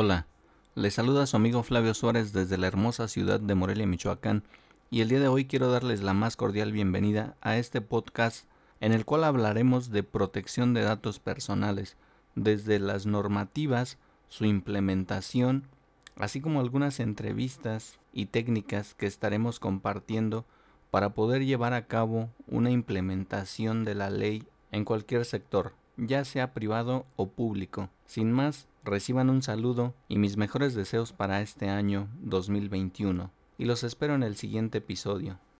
Hola, les saluda su amigo Flavio Suárez desde la hermosa ciudad de Morelia, Michoacán, y el día de hoy quiero darles la más cordial bienvenida a este podcast en el cual hablaremos de protección de datos personales, desde las normativas, su implementación, así como algunas entrevistas y técnicas que estaremos compartiendo para poder llevar a cabo una implementación de la ley en cualquier sector, ya sea privado o público. Sin más, reciban un saludo y mis mejores deseos para este año 2021, y los espero en el siguiente episodio.